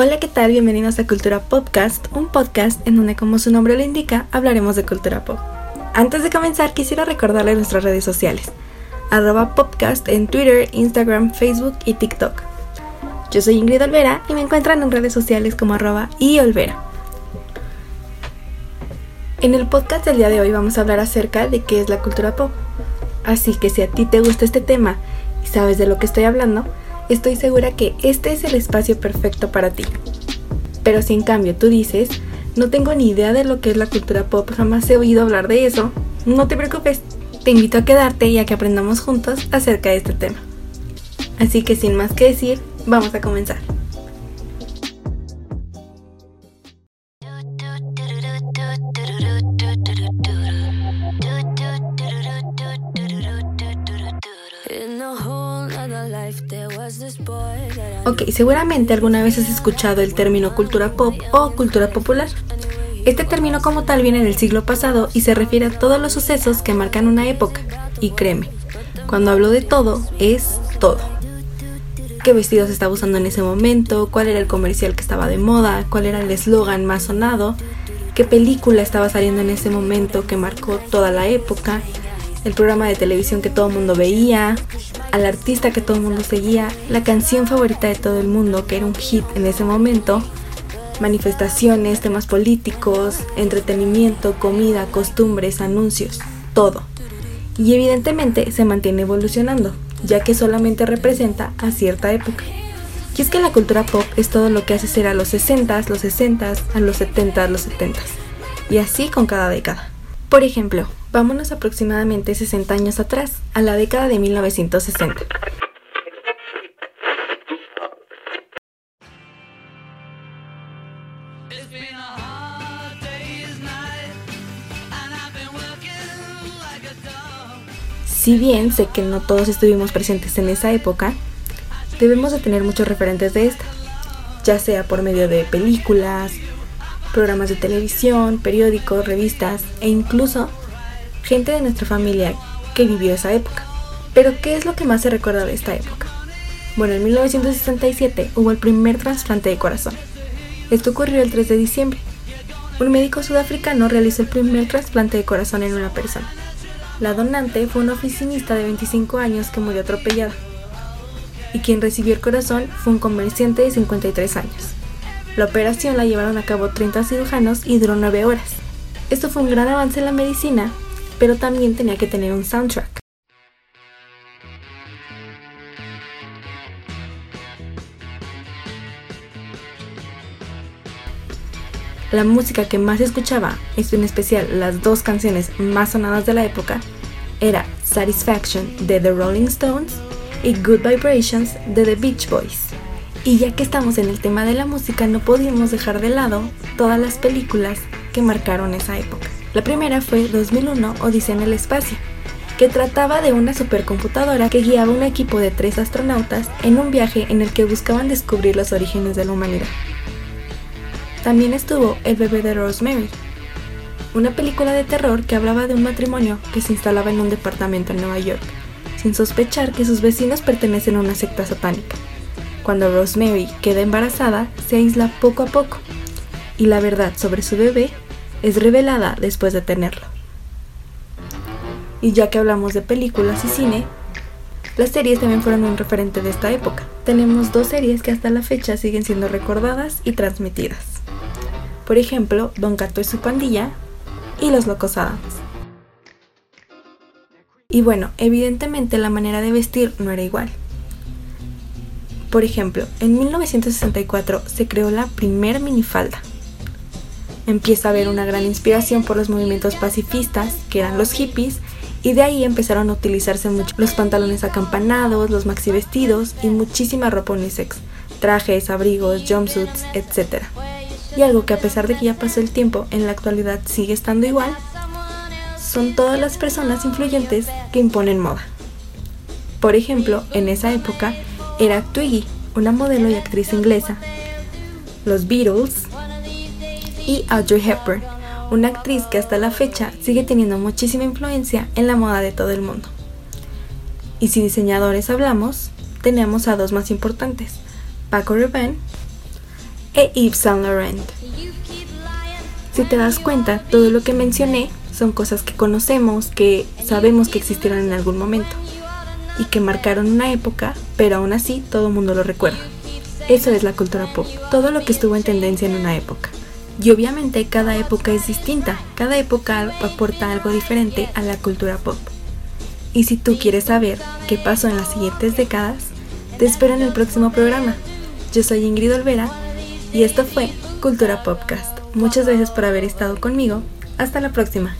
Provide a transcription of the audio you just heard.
Hola, ¿qué tal? Bienvenidos a Cultura Podcast, un podcast en donde, como su nombre lo indica, hablaremos de cultura pop. Antes de comenzar, quisiera recordarles nuestras redes sociales, arroba podcast en Twitter, Instagram, Facebook y TikTok. Yo soy Ingrid Olvera y me encuentran en redes sociales como arroba y Olvera. En el podcast del día de hoy vamos a hablar acerca de qué es la cultura pop. Así que si a ti te gusta este tema y sabes de lo que estoy hablando, estoy segura que este es el espacio perfecto para ti. Pero si en cambio tú dices, no tengo ni idea de lo que es la cultura pop, jamás he oído hablar de eso, no te preocupes, te invito a quedarte y a que aprendamos juntos acerca de este tema. Así que sin más que decir, vamos a comenzar. Ok, seguramente alguna vez has escuchado el término cultura pop o cultura popular. Este término como tal viene del siglo pasado y se refiere a todos los sucesos que marcan una época. Y créeme, cuando hablo de todo, es todo. ¿Qué vestidos estaba usando en ese momento? ¿Cuál era el comercial que estaba de moda? ¿Cuál era el eslogan más sonado? ¿Qué película estaba saliendo en ese momento que marcó toda la época? el programa de televisión que todo el mundo veía, al artista que todo el mundo seguía, la canción favorita de todo el mundo, que era un hit en ese momento, manifestaciones, temas políticos, entretenimiento, comida, costumbres, anuncios, todo. Y evidentemente se mantiene evolucionando, ya que solamente representa a cierta época. Y es que la cultura pop es todo lo que hace ser a los 60s, los 60s, a los 70s, los 70s. Y así con cada década. Por ejemplo, vámonos aproximadamente 60 años atrás, a la década de 1960. Si bien sé que no todos estuvimos presentes en esa época, debemos de tener muchos referentes de esta, ya sea por medio de películas, programas de televisión, periódicos, revistas e incluso gente de nuestra familia que vivió esa época. Pero ¿qué es lo que más se recuerda de esta época? Bueno, en 1967 hubo el primer trasplante de corazón. Esto ocurrió el 3 de diciembre. Un médico sudafricano realizó el primer trasplante de corazón en una persona. La donante fue una oficinista de 25 años que murió atropellada. Y quien recibió el corazón fue un comerciante de 53 años. La operación la llevaron a cabo 30 cirujanos y duró 9 horas. Esto fue un gran avance en la medicina, pero también tenía que tener un soundtrack. La música que más escuchaba, en especial las dos canciones más sonadas de la época, era Satisfaction de The Rolling Stones y Good Vibrations de The Beach Boys. Y ya que estamos en el tema de la música, no podíamos dejar de lado todas las películas que marcaron esa época. La primera fue 2001 Odisea en el Espacio, que trataba de una supercomputadora que guiaba un equipo de tres astronautas en un viaje en el que buscaban descubrir los orígenes de la humanidad. También estuvo El bebé de Rosemary, una película de terror que hablaba de un matrimonio que se instalaba en un departamento en Nueva York, sin sospechar que sus vecinos pertenecen a una secta satánica. Cuando Rosemary queda embarazada, se aísla poco a poco y la verdad sobre su bebé es revelada después de tenerlo. Y ya que hablamos de películas y cine, las series también fueron un referente de esta época. Tenemos dos series que hasta la fecha siguen siendo recordadas y transmitidas. Por ejemplo, Don Gato y su pandilla y Los Locos Adams. Y bueno, evidentemente la manera de vestir no era igual. Por ejemplo, en 1964 se creó la primer minifalda. Empieza a haber una gran inspiración por los movimientos pacifistas, que eran los hippies, y de ahí empezaron a utilizarse mucho los pantalones acampanados, los maxi vestidos y muchísima ropa unisex, trajes, abrigos, jumpsuits, etc. Y algo que a pesar de que ya pasó el tiempo, en la actualidad sigue estando igual, son todas las personas influyentes que imponen moda. Por ejemplo, en esa época era Twiggy, una modelo y actriz inglesa, los Beatles y Audrey Hepburn, una actriz que hasta la fecha sigue teniendo muchísima influencia en la moda de todo el mundo. Y si diseñadores hablamos, tenemos a dos más importantes, Paco Rabanne e Yves Saint Laurent. Si te das cuenta, todo lo que mencioné son cosas que conocemos, que sabemos que existieron en algún momento y que marcaron una época, pero aún así todo el mundo lo recuerda. Eso es la cultura pop, todo lo que estuvo en tendencia en una época. Y obviamente cada época es distinta, cada época aporta algo diferente a la cultura pop. Y si tú quieres saber qué pasó en las siguientes décadas, te espero en el próximo programa. Yo soy Ingrid Olvera y esto fue Cultura Popcast. Muchas gracias por haber estado conmigo. Hasta la próxima.